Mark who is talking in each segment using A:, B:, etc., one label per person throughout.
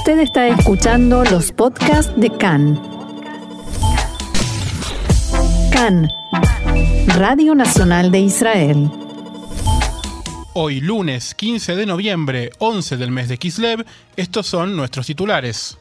A: Usted está escuchando los podcasts de CAN. CAN, Radio Nacional de Israel.
B: Hoy lunes 15 de noviembre, 11 del mes de Kislev, estos son nuestros titulares.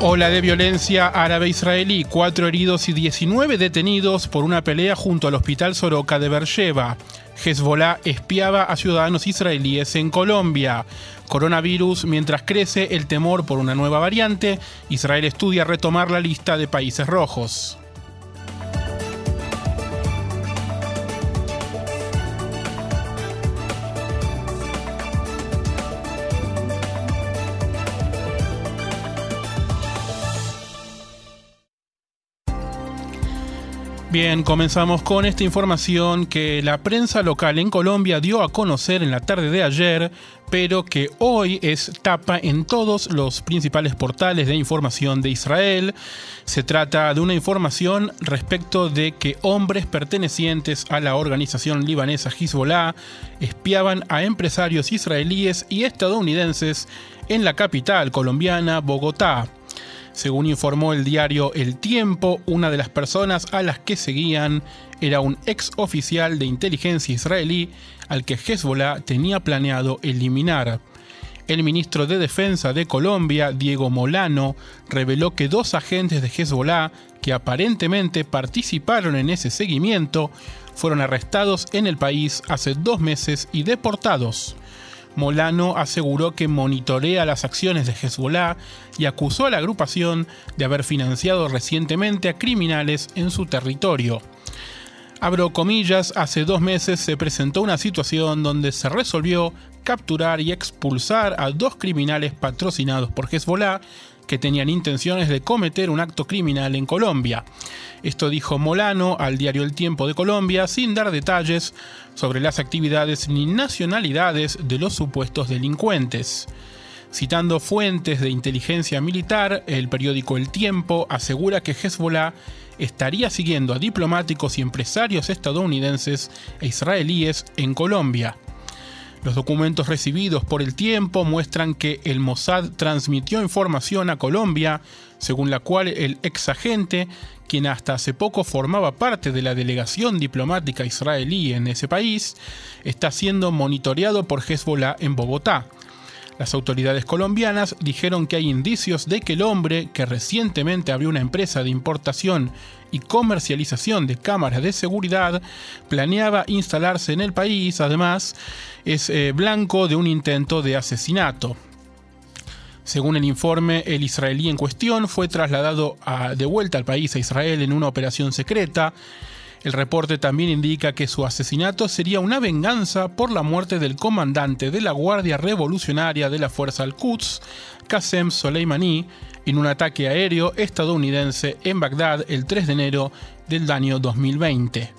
B: Ola de violencia árabe-israelí, cuatro heridos y 19 detenidos por una pelea junto al hospital Soroka de Beersheba. Hezbollah espiaba a ciudadanos israelíes en Colombia. Coronavirus, mientras crece el temor por una nueva variante, Israel estudia retomar la lista de países rojos. Bien, comenzamos con esta información que la prensa local en Colombia dio a conocer en la tarde de ayer, pero que hoy es tapa en todos los principales portales de información de Israel. Se trata de una información respecto de que hombres pertenecientes a la organización libanesa Hezbollah espiaban a empresarios israelíes y estadounidenses en la capital colombiana, Bogotá. Según informó el diario El Tiempo, una de las personas a las que seguían era un ex oficial de inteligencia israelí al que Hezbollah tenía planeado eliminar. El ministro de Defensa de Colombia, Diego Molano, reveló que dos agentes de Hezbollah que aparentemente participaron en ese seguimiento fueron arrestados en el país hace dos meses y deportados. Molano aseguró que monitorea las acciones de Hezbollah y acusó a la agrupación de haber financiado recientemente a criminales en su territorio. Abro comillas, hace dos meses se presentó una situación donde se resolvió capturar y expulsar a dos criminales patrocinados por Hezbollah que tenían intenciones de cometer un acto criminal en Colombia. Esto dijo Molano al diario El Tiempo de Colombia sin dar detalles sobre las actividades ni nacionalidades de los supuestos delincuentes. Citando fuentes de inteligencia militar, el periódico El Tiempo asegura que Hezbollah estaría siguiendo a diplomáticos y empresarios estadounidenses e israelíes en Colombia. Los documentos recibidos por el tiempo muestran que el Mossad transmitió información a Colombia, según la cual el ex agente, quien hasta hace poco formaba parte de la delegación diplomática israelí en ese país, está siendo monitoreado por Hezbollah en Bogotá. Las autoridades colombianas dijeron que hay indicios de que el hombre, que recientemente abrió una empresa de importación y comercialización de cámaras de seguridad, planeaba instalarse en el país, además, es eh, blanco de un intento de asesinato. Según el informe, el israelí en cuestión fue trasladado de vuelta al país a Israel en una operación secreta. El reporte también indica que su asesinato sería una venganza por la muerte del comandante de la Guardia Revolucionaria de la Fuerza Al-Quds, Qasem Soleimani, en un ataque aéreo estadounidense en Bagdad el 3 de enero del año 2020.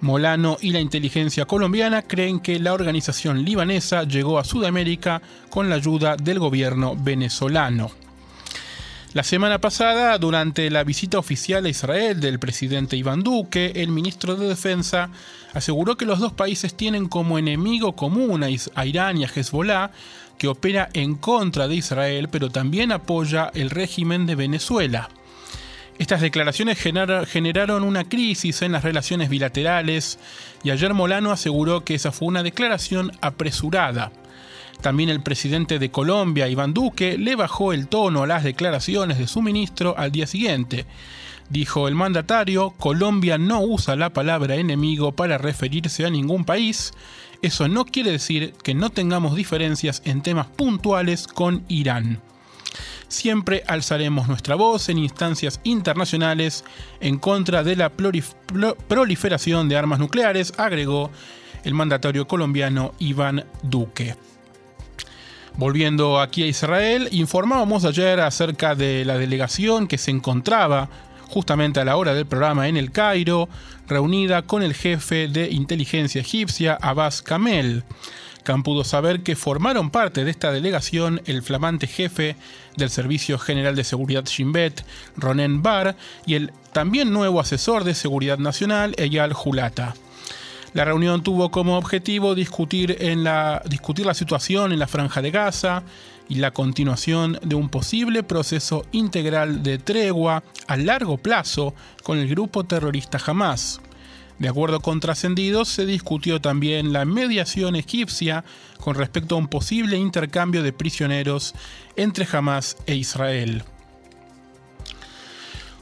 B: Molano y la inteligencia colombiana creen que la organización libanesa llegó a Sudamérica con la ayuda del gobierno venezolano. La semana pasada, durante la visita oficial a Israel del presidente Iván Duque, el ministro de Defensa aseguró que los dos países tienen como enemigo común a Irán y a Hezbollah, que opera en contra de Israel, pero también apoya el régimen de Venezuela. Estas declaraciones generaron una crisis en las relaciones bilaterales y ayer Molano aseguró que esa fue una declaración apresurada. También el presidente de Colombia, Iván Duque, le bajó el tono a las declaraciones de su ministro al día siguiente. Dijo el mandatario, Colombia no usa la palabra enemigo para referirse a ningún país. Eso no quiere decir que no tengamos diferencias en temas puntuales con Irán siempre alzaremos nuestra voz en instancias internacionales en contra de la proliferación de armas nucleares, agregó el mandatario colombiano Iván Duque. Volviendo aquí a Israel, informábamos ayer acerca de la delegación que se encontraba justamente a la hora del programa en el Cairo, reunida con el jefe de inteligencia egipcia Abbas Kamel. Khan pudo saber que formaron parte de esta delegación el flamante jefe del Servicio General de Seguridad Shin Bet, Ronen Bar, y el también nuevo asesor de Seguridad Nacional, Eyal Julata. La reunión tuvo como objetivo discutir, en la, discutir la situación en la franja de Gaza y la continuación de un posible proceso integral de tregua a largo plazo con el grupo terrorista Hamas. De acuerdo con trascendidos, se discutió también la mediación egipcia con respecto a un posible intercambio de prisioneros entre Hamas e Israel.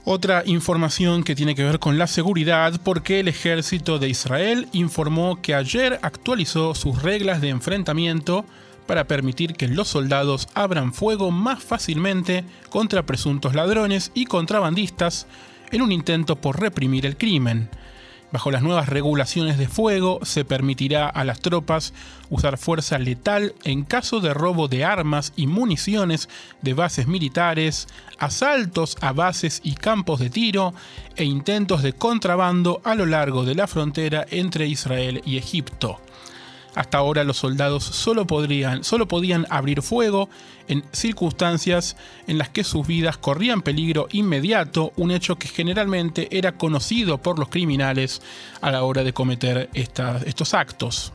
B: Otra información que tiene que ver con la seguridad, porque el ejército de Israel informó que ayer actualizó sus reglas de enfrentamiento para permitir que los soldados abran fuego más fácilmente contra presuntos ladrones y contrabandistas en un intento por reprimir el crimen. Bajo las nuevas regulaciones de fuego, se permitirá a las tropas usar fuerza letal en caso de robo de armas y municiones de bases militares, asaltos a bases y campos de tiro e intentos de contrabando a lo largo de la frontera entre Israel y Egipto. Hasta ahora los soldados solo, solo podían abrir fuego en circunstancias en las que sus vidas corrían peligro inmediato, un hecho que generalmente era conocido por los criminales a la hora de cometer estos actos.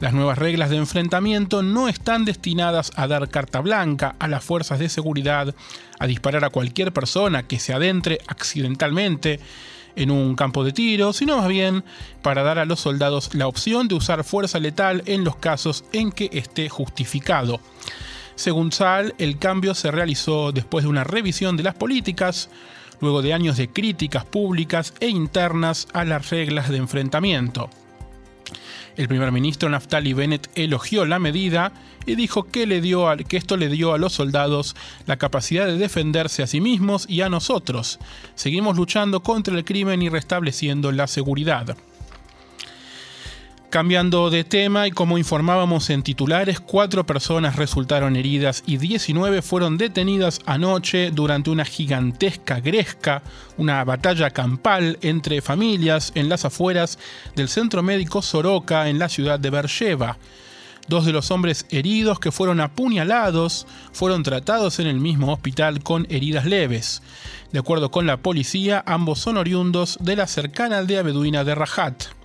B: Las nuevas reglas de enfrentamiento no están destinadas a dar carta blanca a las fuerzas de seguridad, a disparar a cualquier persona que se adentre accidentalmente en un campo de tiro, sino más bien para dar a los soldados la opción de usar fuerza letal en los casos en que esté justificado. Según Sal, el cambio se realizó después de una revisión de las políticas, luego de años de críticas públicas e internas a las reglas de enfrentamiento. El primer ministro Naftali Bennett elogió la medida y dijo que, le dio que esto le dio a los soldados la capacidad de defenderse a sí mismos y a nosotros. Seguimos luchando contra el crimen y restableciendo la seguridad. Cambiando de tema y como informábamos en titulares, cuatro personas resultaron heridas y 19 fueron detenidas anoche durante una gigantesca gresca, una batalla campal entre familias en las afueras del centro médico Soroka en la ciudad de Beersheba. Dos de los hombres heridos que fueron apuñalados fueron tratados en el mismo hospital con heridas leves. De acuerdo con la policía, ambos son oriundos de la cercana aldea beduina de Rajat.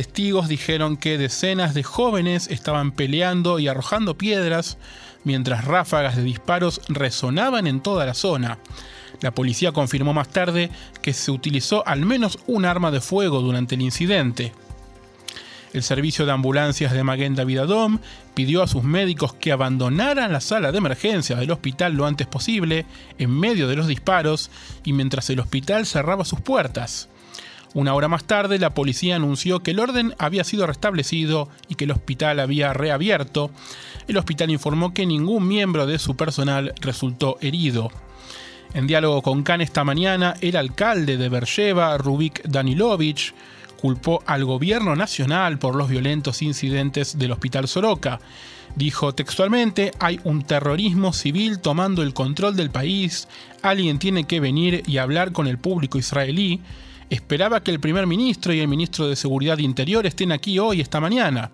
B: Testigos dijeron que decenas de jóvenes estaban peleando y arrojando piedras mientras ráfagas de disparos resonaban en toda la zona. La policía confirmó más tarde que se utilizó al menos un arma de fuego durante el incidente. El servicio de ambulancias de Maguen David Adom pidió a sus médicos que abandonaran la sala de emergencia del hospital lo antes posible, en medio de los disparos y mientras el hospital cerraba sus puertas. Una hora más tarde, la policía anunció que el orden había sido restablecido y que el hospital había reabierto. El hospital informó que ningún miembro de su personal resultó herido. En diálogo con Khan esta mañana, el alcalde de Bercheva, Rubik Danilovich, culpó al gobierno nacional por los violentos incidentes del Hospital Soroka. Dijo textualmente, hay un terrorismo civil tomando el control del país, alguien tiene que venir y hablar con el público israelí. Esperaba que el primer ministro y el ministro de Seguridad Interior estén aquí hoy, esta mañana.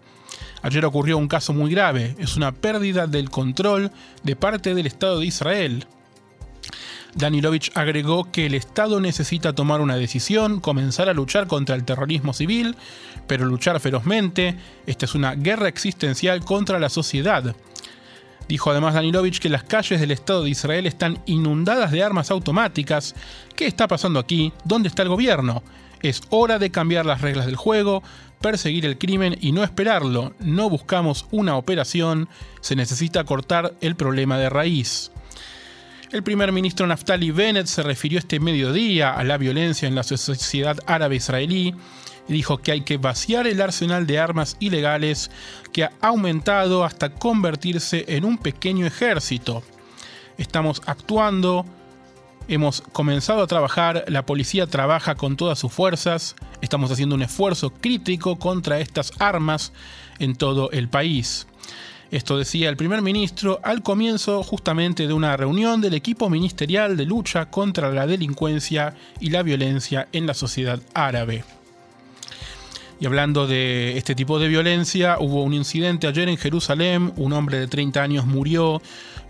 B: Ayer ocurrió un caso muy grave, es una pérdida del control de parte del Estado de Israel. Danilovich agregó que el Estado necesita tomar una decisión, comenzar a luchar contra el terrorismo civil, pero luchar ferozmente. Esta es una guerra existencial contra la sociedad. Dijo además Danilovich que las calles del Estado de Israel están inundadas de armas automáticas. ¿Qué está pasando aquí? ¿Dónde está el gobierno? Es hora de cambiar las reglas del juego, perseguir el crimen y no esperarlo. No buscamos una operación, se necesita cortar el problema de raíz. El primer ministro Naftali Bennett se refirió este mediodía a la violencia en la sociedad árabe israelí y dijo que hay que vaciar el arsenal de armas ilegales que ha aumentado hasta convertirse en un pequeño ejército. Estamos actuando, hemos comenzado a trabajar, la policía trabaja con todas sus fuerzas, estamos haciendo un esfuerzo crítico contra estas armas en todo el país. Esto decía el primer ministro al comienzo justamente de una reunión del equipo ministerial de lucha contra la delincuencia y la violencia en la sociedad árabe. Y hablando de este tipo de violencia, hubo un incidente ayer en Jerusalén, un hombre de 30 años murió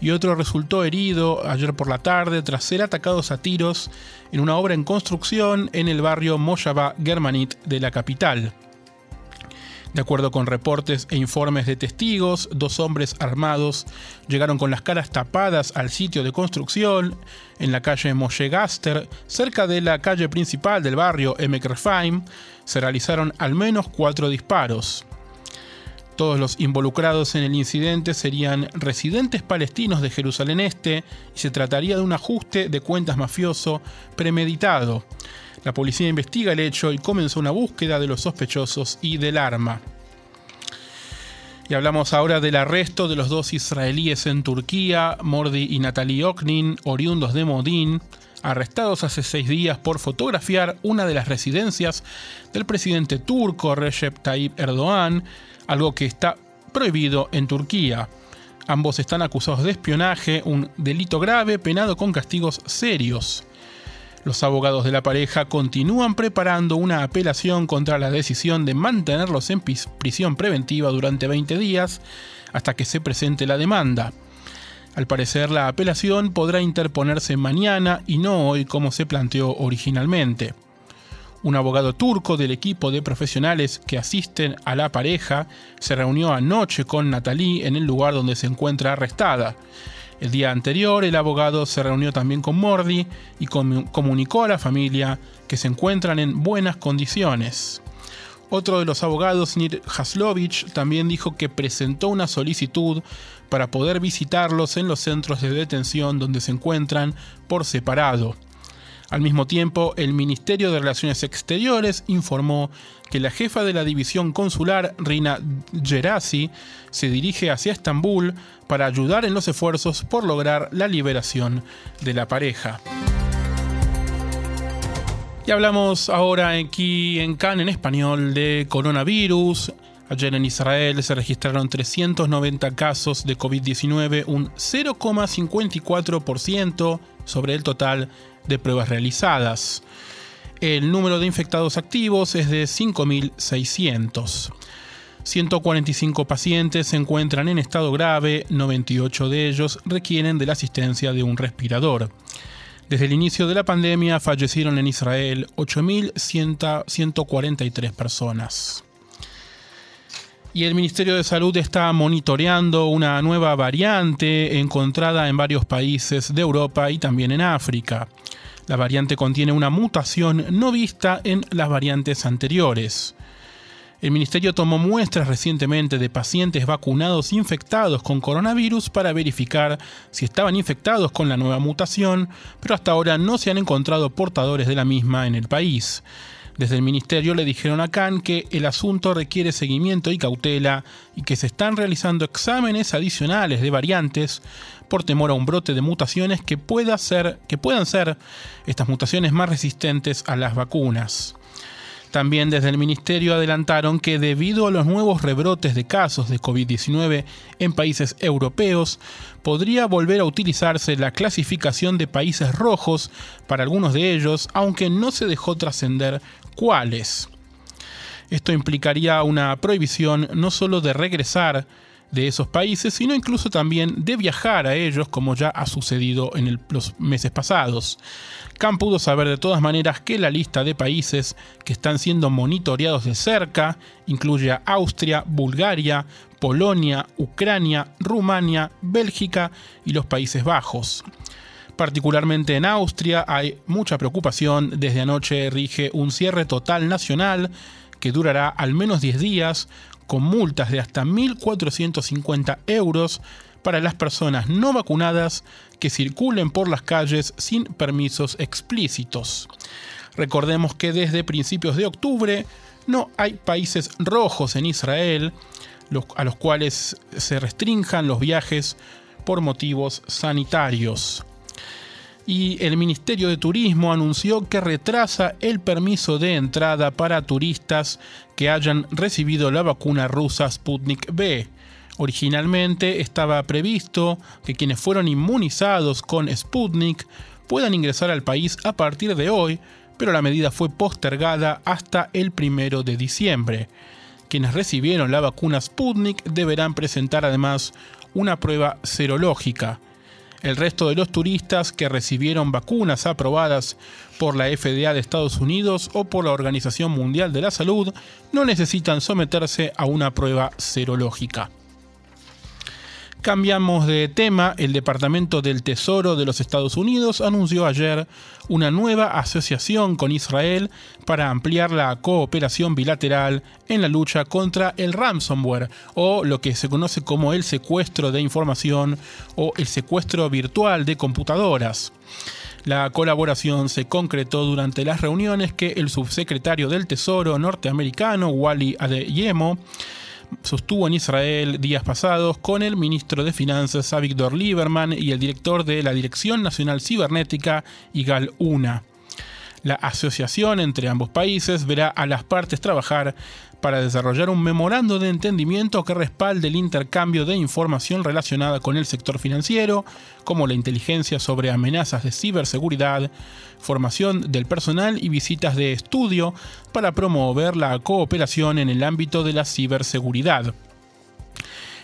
B: y otro resultó herido ayer por la tarde tras ser atacados a tiros en una obra en construcción en el barrio Mojava Germanit de la capital. De acuerdo con reportes e informes de testigos, dos hombres armados llegaron con las caras tapadas al sitio de construcción en la calle Moshe Gaster, cerca de la calle principal del barrio Emek Refaim. Se realizaron al menos cuatro disparos. Todos los involucrados en el incidente serían residentes palestinos de Jerusalén Este y se trataría de un ajuste de cuentas mafioso premeditado. La policía investiga el hecho y comenzó una búsqueda de los sospechosos y del arma. Y hablamos ahora del arresto de los dos israelíes en Turquía, Mordi y Natalie Oknin, oriundos de Modín, arrestados hace seis días por fotografiar una de las residencias del presidente turco Recep Tayyip Erdogan, algo que está prohibido en Turquía. Ambos están acusados de espionaje, un delito grave penado con castigos serios. Los abogados de la pareja continúan preparando una apelación contra la decisión de mantenerlos en prisión preventiva durante 20 días hasta que se presente la demanda. Al parecer la apelación podrá interponerse mañana y no hoy como se planteó originalmente. Un abogado turco del equipo de profesionales que asisten a la pareja se reunió anoche con Natalie en el lugar donde se encuentra arrestada. El día anterior, el abogado se reunió también con Mordi y comunicó a la familia que se encuentran en buenas condiciones. Otro de los abogados, Nir Haslovich, también dijo que presentó una solicitud para poder visitarlos en los centros de detención donde se encuentran por separado. Al mismo tiempo, el Ministerio de Relaciones Exteriores informó que la jefa de la división consular, Rina Gerasi, se dirige hacia Estambul para ayudar en los esfuerzos por lograr la liberación de la pareja. Y hablamos ahora aquí en Cannes en español de coronavirus. Ayer en Israel se registraron 390 casos de COVID-19, un 0,54% sobre el total de pruebas realizadas. El número de infectados activos es de 5.600. 145 pacientes se encuentran en estado grave, 98 de ellos requieren de la asistencia de un respirador. Desde el inicio de la pandemia fallecieron en Israel 8.143 personas. Y el Ministerio de Salud está monitoreando una nueva variante encontrada en varios países de Europa y también en África. La variante contiene una mutación no vista en las variantes anteriores. El ministerio tomó muestras recientemente de pacientes vacunados infectados con coronavirus para verificar si estaban infectados con la nueva mutación, pero hasta ahora no se han encontrado portadores de la misma en el país. Desde el ministerio le dijeron a Khan que el asunto requiere seguimiento y cautela y que se están realizando exámenes adicionales de variantes por temor a un brote de mutaciones que, pueda ser, que puedan ser estas mutaciones más resistentes a las vacunas. También desde el Ministerio adelantaron que debido a los nuevos rebrotes de casos de COVID-19 en países europeos, podría volver a utilizarse la clasificación de países rojos para algunos de ellos, aunque no se dejó trascender cuáles. Esto implicaría una prohibición no solo de regresar de esos países, sino incluso también de viajar a ellos, como ya ha sucedido en los meses pasados. Khan pudo saber de todas maneras que la lista de países que están siendo monitoreados de cerca incluye a Austria, Bulgaria, Polonia, Ucrania, Rumania, Bélgica y los Países Bajos. Particularmente en Austria hay mucha preocupación. Desde anoche rige un cierre total nacional que durará al menos 10 días, con multas de hasta 1.450 euros para las personas no vacunadas que circulen por las calles sin permisos explícitos. Recordemos que desde principios de octubre no hay países rojos en Israel a los cuales se restrinjan los viajes por motivos sanitarios y el Ministerio de Turismo anunció que retrasa el permiso de entrada para turistas que hayan recibido la vacuna rusa Sputnik B. Originalmente estaba previsto que quienes fueron inmunizados con Sputnik puedan ingresar al país a partir de hoy, pero la medida fue postergada hasta el primero de diciembre. Quienes recibieron la vacuna Sputnik deberán presentar además una prueba serológica. El resto de los turistas que recibieron vacunas aprobadas por la FDA de Estados Unidos o por la Organización Mundial de la Salud no necesitan someterse a una prueba serológica. Cambiamos de tema. El Departamento del Tesoro de los Estados Unidos anunció ayer una nueva asociación con Israel para ampliar la cooperación bilateral en la lucha contra el ransomware o lo que se conoce como el secuestro de información o el secuestro virtual de computadoras. La colaboración se concretó durante las reuniones que el subsecretario del Tesoro norteamericano, Wally Adeyemo, sostuvo en Israel días pasados con el ministro de Finanzas Avigdor Lieberman y el director de la Dirección Nacional Cibernética, Igal Una. La asociación entre ambos países verá a las partes trabajar para desarrollar un memorando de entendimiento que respalde el intercambio de información relacionada con el sector financiero, como la inteligencia sobre amenazas de ciberseguridad, formación del personal y visitas de estudio para promover la cooperación en el ámbito de la ciberseguridad.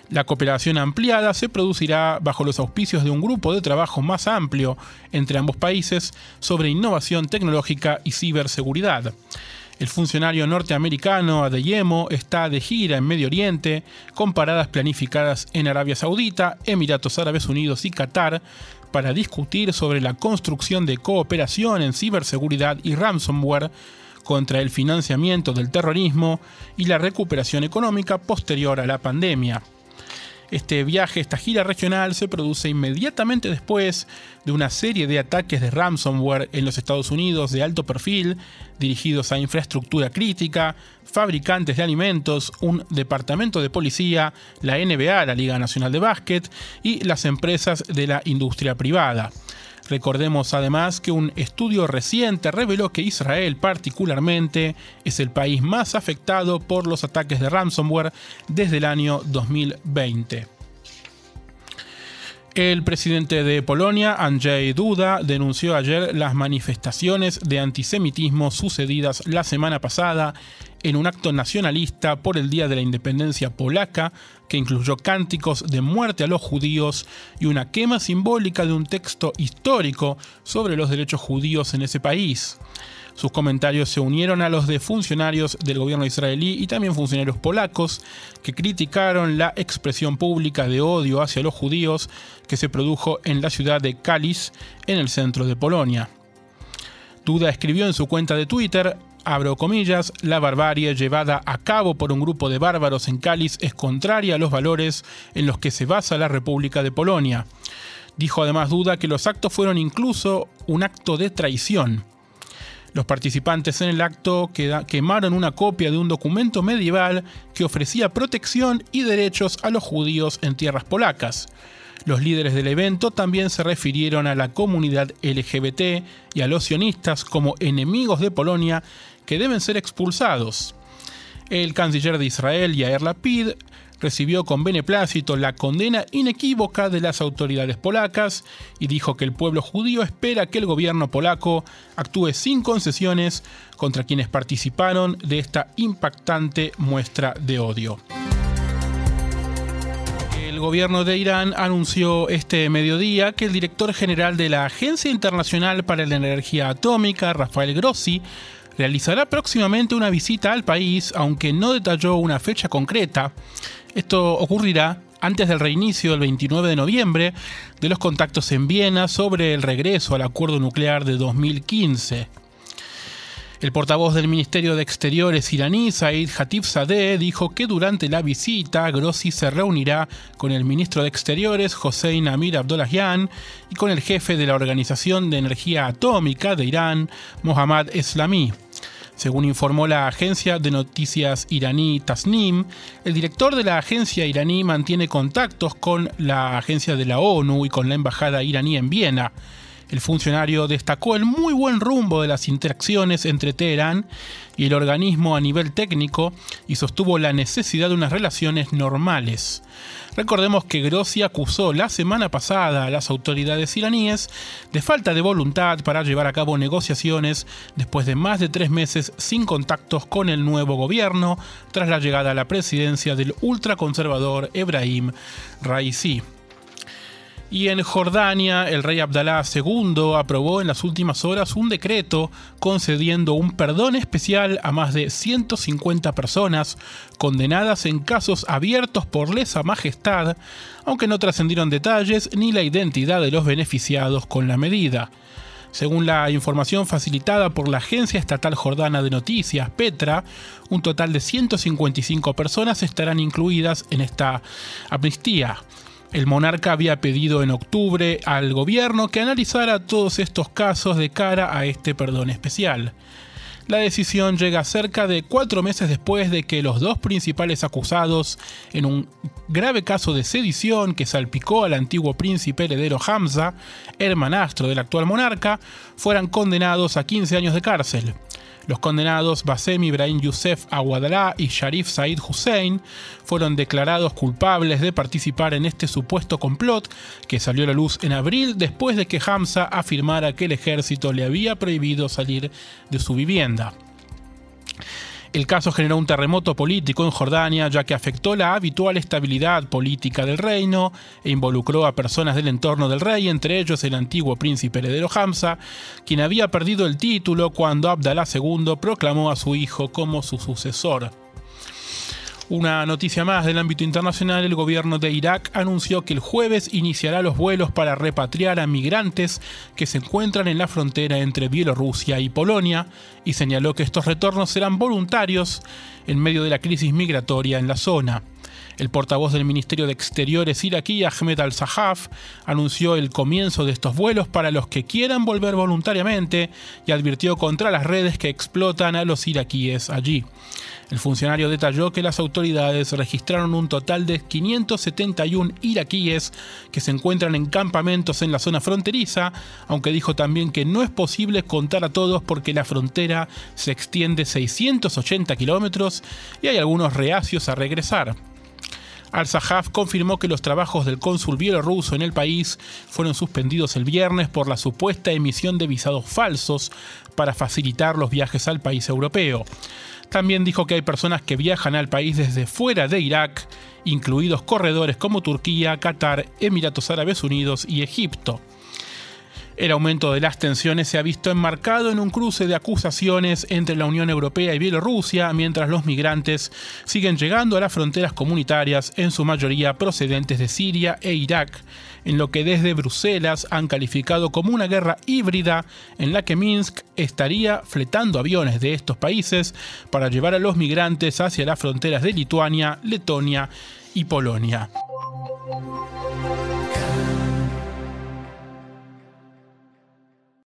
B: La cooperación ampliada se producirá bajo los auspicios de un grupo de trabajo más amplio entre ambos países sobre innovación tecnológica y ciberseguridad. El funcionario norteamericano Adeyemo está de gira en Medio Oriente, con paradas planificadas en Arabia Saudita, Emiratos Árabes Unidos y Qatar, para discutir sobre la construcción de cooperación en ciberseguridad y ransomware contra el financiamiento del terrorismo y la recuperación económica posterior a la pandemia. Este viaje, esta gira regional, se produce inmediatamente después de una serie de ataques de ransomware en los Estados Unidos de alto perfil, dirigidos a infraestructura crítica, fabricantes de alimentos, un departamento de policía, la NBA, la Liga Nacional de Básquet, y las empresas de la industria privada. Recordemos además que un estudio reciente reveló que Israel particularmente es el país más afectado por los ataques de ransomware desde el año 2020. El presidente de Polonia, Andrzej Duda, denunció ayer las manifestaciones de antisemitismo sucedidas la semana pasada en un acto nacionalista por el Día de la Independencia polaca, que incluyó cánticos de muerte a los judíos y una quema simbólica de un texto histórico sobre los derechos judíos en ese país. Sus comentarios se unieron a los de funcionarios del gobierno israelí y también funcionarios polacos que criticaron la expresión pública de odio hacia los judíos que se produjo en la ciudad de Kalisz, en el centro de Polonia. Duda escribió en su cuenta de Twitter, abro comillas, la barbarie llevada a cabo por un grupo de bárbaros en Kalisz es contraria a los valores en los que se basa la República de Polonia. Dijo además Duda que los actos fueron incluso un acto de traición. Los participantes en el acto quemaron una copia de un documento medieval que ofrecía protección y derechos a los judíos en tierras polacas. Los líderes del evento también se refirieron a la comunidad LGBT y a los sionistas como enemigos de Polonia que deben ser expulsados. El canciller de Israel, Yair Lapid, recibió con beneplácito la condena inequívoca de las autoridades polacas y dijo que el pueblo judío espera que el gobierno polaco actúe sin concesiones contra quienes participaron de esta impactante muestra de odio. El gobierno de Irán anunció este mediodía que el director general de la Agencia Internacional para la Energía Atómica, Rafael Grossi, realizará próximamente una visita al país, aunque no detalló una fecha concreta. Esto ocurrirá antes del reinicio del 29 de noviembre de los contactos en Viena sobre el regreso al acuerdo nuclear de 2015. El portavoz del Ministerio de Exteriores iraní, Said Sadeh, dijo que durante la visita Grossi se reunirá con el ministro de Exteriores, Hossein Amir Abdollahian, y con el jefe de la Organización de Energía Atómica de Irán, Mohammad Eslami. Según informó la agencia de noticias iraní Tasnim, el director de la agencia iraní mantiene contactos con la agencia de la ONU y con la embajada iraní en Viena. El funcionario destacó el muy buen rumbo de las interacciones entre Teherán y el organismo a nivel técnico y sostuvo la necesidad de unas relaciones normales. Recordemos que Grossi acusó la semana pasada a las autoridades iraníes de falta de voluntad para llevar a cabo negociaciones después de más de tres meses sin contactos con el nuevo gobierno tras la llegada a la presidencia del ultraconservador Ebrahim Raisi. Y en Jordania, el rey Abdalá II aprobó en las últimas horas un decreto concediendo un perdón especial a más de 150 personas condenadas en casos abiertos por lesa majestad, aunque no trascendieron detalles ni la identidad de los beneficiados con la medida. Según la información facilitada por la Agencia Estatal Jordana de Noticias, Petra, un total de 155 personas estarán incluidas en esta amnistía. El monarca había pedido en octubre al gobierno que analizara todos estos casos de cara a este perdón especial. La decisión llega cerca de cuatro meses después de que los dos principales acusados en un grave caso de sedición que salpicó al antiguo príncipe heredero Hamza, hermanastro del actual monarca, fueran condenados a 15 años de cárcel. Los condenados Bassem Ibrahim Youssef Awadallah y Sharif Said Hussein fueron declarados culpables de participar en este supuesto complot que salió a la luz en abril después de que Hamza afirmara que el ejército le había prohibido salir de su vivienda. El caso generó un terremoto político en Jordania, ya que afectó la habitual estabilidad política del reino e involucró a personas del entorno del rey, entre ellos el antiguo príncipe heredero Hamza, quien había perdido el título cuando Abdalá II proclamó a su hijo como su sucesor. Una noticia más del ámbito internacional, el gobierno de Irak anunció que el jueves iniciará los vuelos para repatriar a migrantes que se encuentran en la frontera entre Bielorrusia y Polonia y señaló que estos retornos serán voluntarios en medio de la crisis migratoria en la zona. El portavoz del Ministerio de Exteriores iraquí, Ahmed al-Sahaf, anunció el comienzo de estos vuelos para los que quieran volver voluntariamente y advirtió contra las redes que explotan a los iraquíes allí. El funcionario detalló que las autoridades registraron un total de 571 iraquíes que se encuentran en campamentos en la zona fronteriza, aunque dijo también que no es posible contar a todos porque la frontera se extiende 680 kilómetros y hay algunos reacios a regresar. Al-Sahaf confirmó que los trabajos del cónsul bielorruso en el país fueron suspendidos el viernes por la supuesta emisión de visados falsos para facilitar los viajes al país europeo. También dijo que hay personas que viajan al país desde fuera de Irak, incluidos corredores como Turquía, Qatar, Emiratos Árabes Unidos y Egipto. El aumento de las tensiones se ha visto enmarcado en un cruce de acusaciones entre la Unión Europea y Bielorrusia, mientras los migrantes siguen llegando a las fronteras comunitarias, en su mayoría procedentes de Siria e Irak, en lo que desde Bruselas han calificado como una guerra híbrida en la que Minsk estaría fletando aviones de estos países para llevar a los migrantes hacia las fronteras de Lituania, Letonia y Polonia.